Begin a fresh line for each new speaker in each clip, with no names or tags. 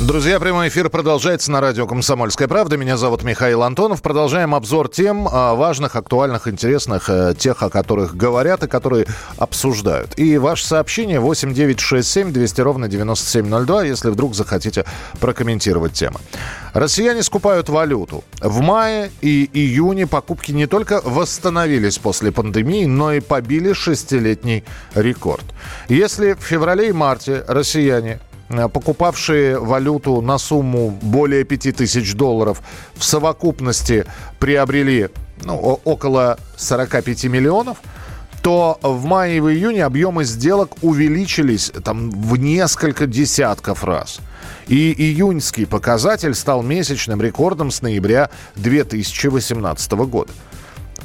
Друзья, прямой эфир продолжается на радио «Комсомольская правда». Меня зовут Михаил Антонов. Продолжаем обзор тем а, важных, актуальных, интересных, э, тех, о которых говорят и которые обсуждают. И ваше сообщение 8967 200 ровно 9702, если вдруг захотите прокомментировать тему. Россияне скупают валюту. В мае и июне покупки не только восстановились после пандемии, но и побили шестилетний рекорд. Если в феврале и марте россияне покупавшие валюту на сумму более 5000 долларов, в совокупности приобрели ну, около 45 миллионов, то в мае и в июне объемы сделок увеличились там, в несколько десятков раз. И июньский показатель стал месячным рекордом с ноября 2018 года.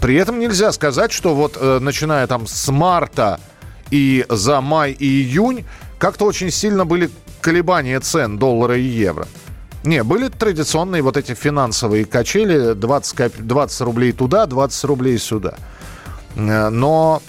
При этом нельзя сказать, что вот э, начиная там с марта и за май и июнь как-то очень сильно были колебания цен доллара и евро. Не, были традиционные вот эти финансовые качели, 20, 20 рублей туда, 20 рублей сюда. Э, но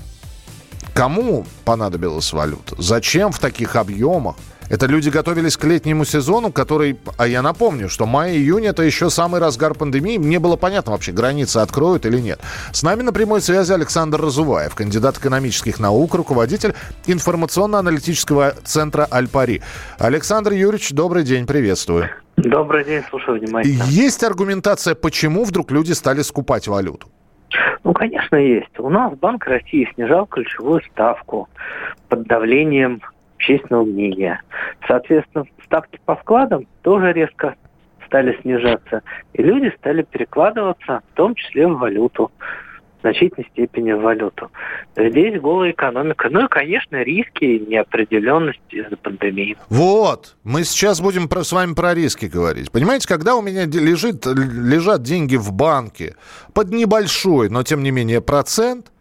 кому понадобилась валюта? Зачем в таких объемах? Это люди готовились к летнему сезону, который, а я напомню, что май-июнь это еще самый разгар пандемии. Мне было понятно вообще, границы откроют или нет. С нами на прямой связи Александр Разуваев, кандидат экономических наук, руководитель информационно-аналитического центра Альпари. Александр Юрьевич, добрый день, приветствую.
Добрый день, слушаю внимательно.
Есть аргументация, почему вдруг люди стали скупать валюту?
Ну, конечно, есть. У нас Банк России снижал ключевую ставку под давлением общественного мнения. Соответственно, ставки по вкладам тоже резко стали снижаться, и люди стали перекладываться, в том числе в валюту, в значительной степени в валюту. Здесь голая экономика. Ну и, конечно, риски и неопределенность из-за пандемии.
Вот, мы сейчас будем про, с вами про риски говорить. Понимаете, когда у меня лежит, лежат деньги в банке под небольшой, но тем не менее процент –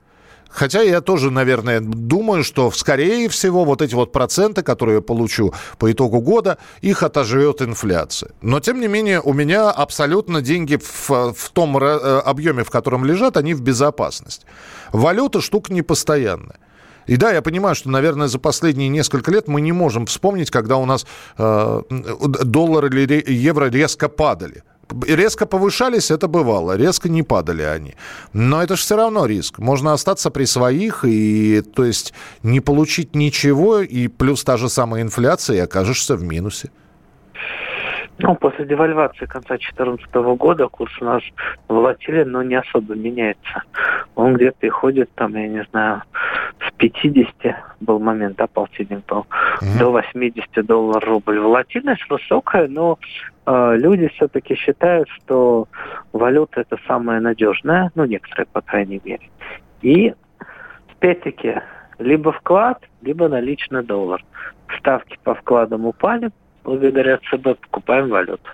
Хотя я тоже, наверное, думаю, что, скорее всего, вот эти вот проценты, которые я получу по итогу года, их отожрет инфляция. Но, тем не менее, у меня абсолютно деньги в, в том э, объеме, в котором лежат, они в безопасности. Валюта штука непостоянная. И да, я понимаю, что, наверное, за последние несколько лет мы не можем вспомнить, когда у нас э, доллар или евро резко падали резко повышались, это бывало, резко не падали они. Но это же все равно риск. Можно остаться при своих, и то есть не получить ничего, и плюс та же самая инфляция, и окажешься в минусе.
Ну, после девальвации конца 2014 года курс у нас волатилен, но не особо меняется. Он где-то и ходит там, я не знаю, с 50 был момент, да, полтинник был, mm-hmm. до 80 долларов рубль. Волатильность высокая, но э, люди все-таки считают, что валюта это самая надежная, ну, некоторые, по крайней мере. И, опять-таки, либо вклад, либо наличный доллар. Ставки по вкладам упали, благодаря ЦБ покупаем валюту.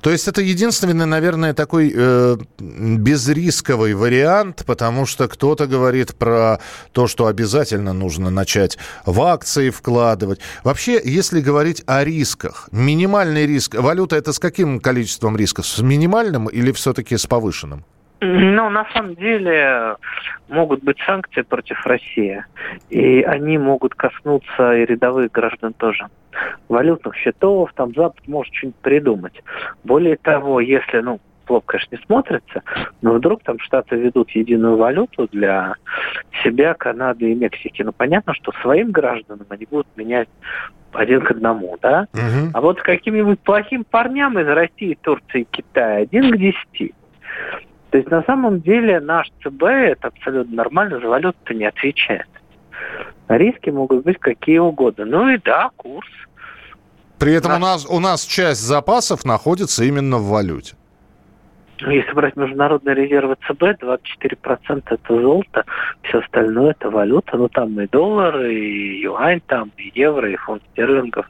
То есть это единственный, наверное, такой э, безрисковый вариант, потому что кто-то говорит про то, что обязательно нужно начать в акции вкладывать. Вообще, если говорить о рисках, минимальный риск, валюта это с каким количеством рисков? С минимальным или все-таки с повышенным?
Ну, на самом деле могут быть санкции против России, и они могут коснуться и рядовых граждан тоже. Валютных счетов, там Запад может что-нибудь придумать. Более того, если, ну, плохо, конечно, не смотрится, но вдруг там Штаты ведут единую валюту для себя, Канады и Мексики. Ну, понятно, что своим гражданам они будут менять один к одному, да? Угу. А вот каким-нибудь плохим парням из России, Турции Китая один к десяти. То есть на самом деле наш ЦБ это абсолютно нормально, за валюту не отвечает. Риски могут быть какие угодно. Ну и да, курс.
При этом у нас, у нас часть запасов находится именно в валюте.
Если брать международные резервы ЦБ, 24% это золото, все остальное это валюта. Ну, там и доллар, и юань, там и евро, и фунт стерлингов.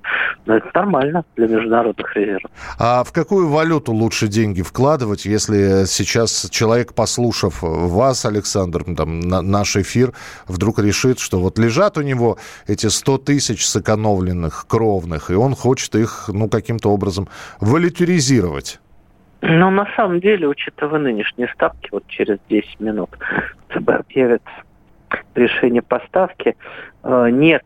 Но это нормально для международных резервов.
А в какую валюту лучше деньги вкладывать, если сейчас человек, послушав вас, Александр, там, на, наш эфир, вдруг решит, что вот лежат у него эти 100 тысяч сэкономленных кровных, и он хочет их, ну, каким-то образом валютаризировать?
Ну, на самом деле, учитывая нынешние ставки, вот через 10 минут ЦБ объявит решение поставки, э, нет,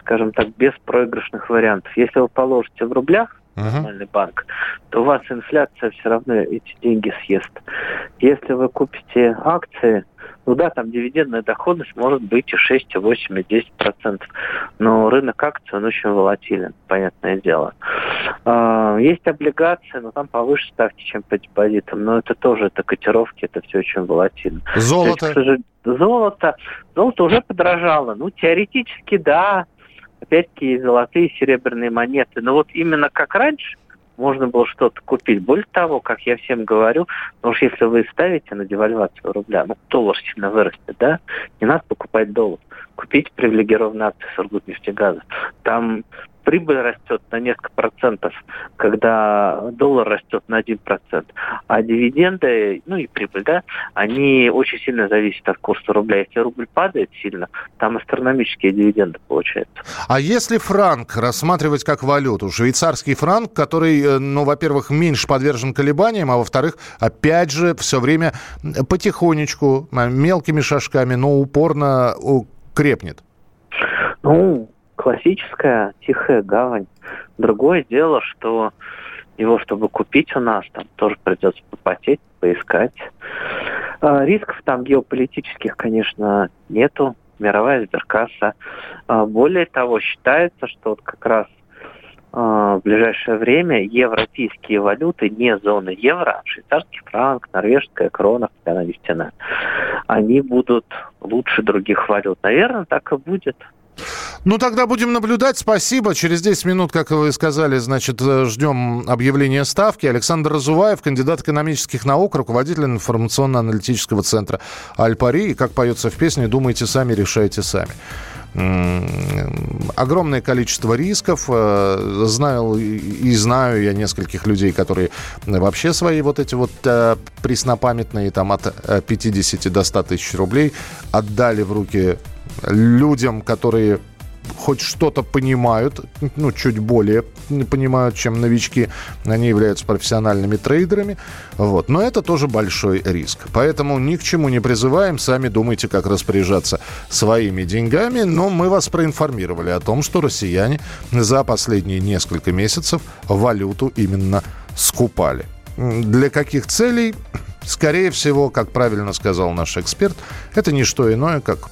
скажем так, беспроигрышных вариантов. Если вы положите в рублях, uh-huh. банк, то у вас инфляция все равно эти деньги съест. Если вы купите акции, ну да, там дивидендная доходность может быть и 6, и 8, и 10 процентов. Но рынок акций, он очень волатилен, понятное дело. А, есть облигации, но там повыше ставки, чем по депозитам. Но это тоже, это котировки, это все очень волатильно.
Золото? Есть,
сожалению, золото. Золото уже подорожало. Ну, теоретически, да. Опять-таки, есть золотые и серебряные монеты. Но вот именно как раньше, можно было что-то купить. Более того, как я всем говорю, ну уж если вы ставите на девальвацию рубля, ну доллар сильно вырастет, да, не надо покупать доллар. Купите привилегированные акции Сургутнефтегаза. Там прибыль растет на несколько процентов, когда доллар растет на один процент, а дивиденды, ну и прибыль, да, они очень сильно зависят от курса рубля. Если рубль падает сильно, там астрономические дивиденды получаются.
А если франк рассматривать как валюту, швейцарский франк, который, э, ну, во-первых, меньше подвержен колебаниям, а во-вторых, опять же, все время потихонечку, мелкими шажками, но упорно крепнет?
Ну, классическая тихая гавань. Другое дело, что его, чтобы купить у нас, там тоже придется попотеть, поискать. А, рисков там геополитических, конечно, нету. Мировая сберкасса. А, более того, считается, что вот как раз а, в ближайшее время европейские валюты не зоны евро, швейцарский франк, норвежская крона, она нефтяная, они будут лучше других валют. Наверное, так и будет.
Ну, тогда будем наблюдать. Спасибо. Через 10 минут, как вы сказали, значит, э, ждем объявления ставки. Александр Разуваев, кандидат экономических наук, руководитель информационно-аналитического центра «Альпари». И, как поется в песне, думайте сами, решайте сами огромное количество рисков. Э, знаю и знаю я нескольких людей, которые вообще свои вот эти вот э, преснопамятные там от 50 до 100 тысяч рублей отдали в руки людям, которые хоть что-то понимают, ну, чуть более понимают, чем новички. Они являются профессиональными трейдерами. Вот. Но это тоже большой риск. Поэтому ни к чему не призываем. Сами думайте, как распоряжаться своими деньгами. Но мы вас проинформировали о том, что россияне за последние несколько месяцев валюту именно скупали. Для каких целей? Скорее всего, как правильно сказал наш эксперт, это не что иное, как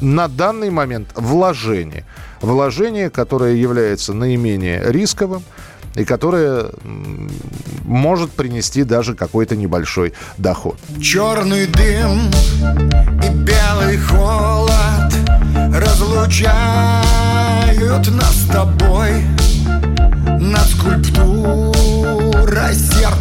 на данный момент вложение. Вложение, которое является наименее рисковым и которое может принести даже какой-то небольшой доход.
Черный дым и белый холод разлучают нас с тобой над скульптурой серп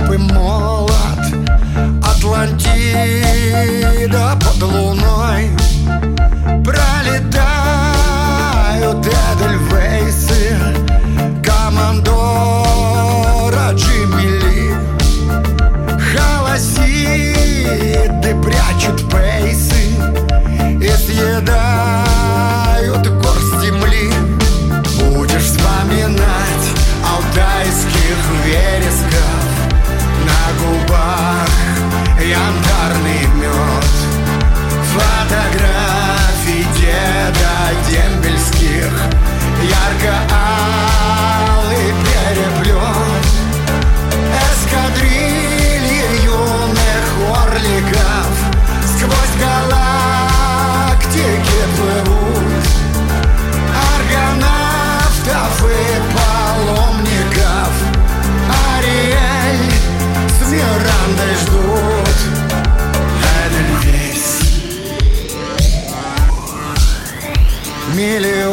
Миллионы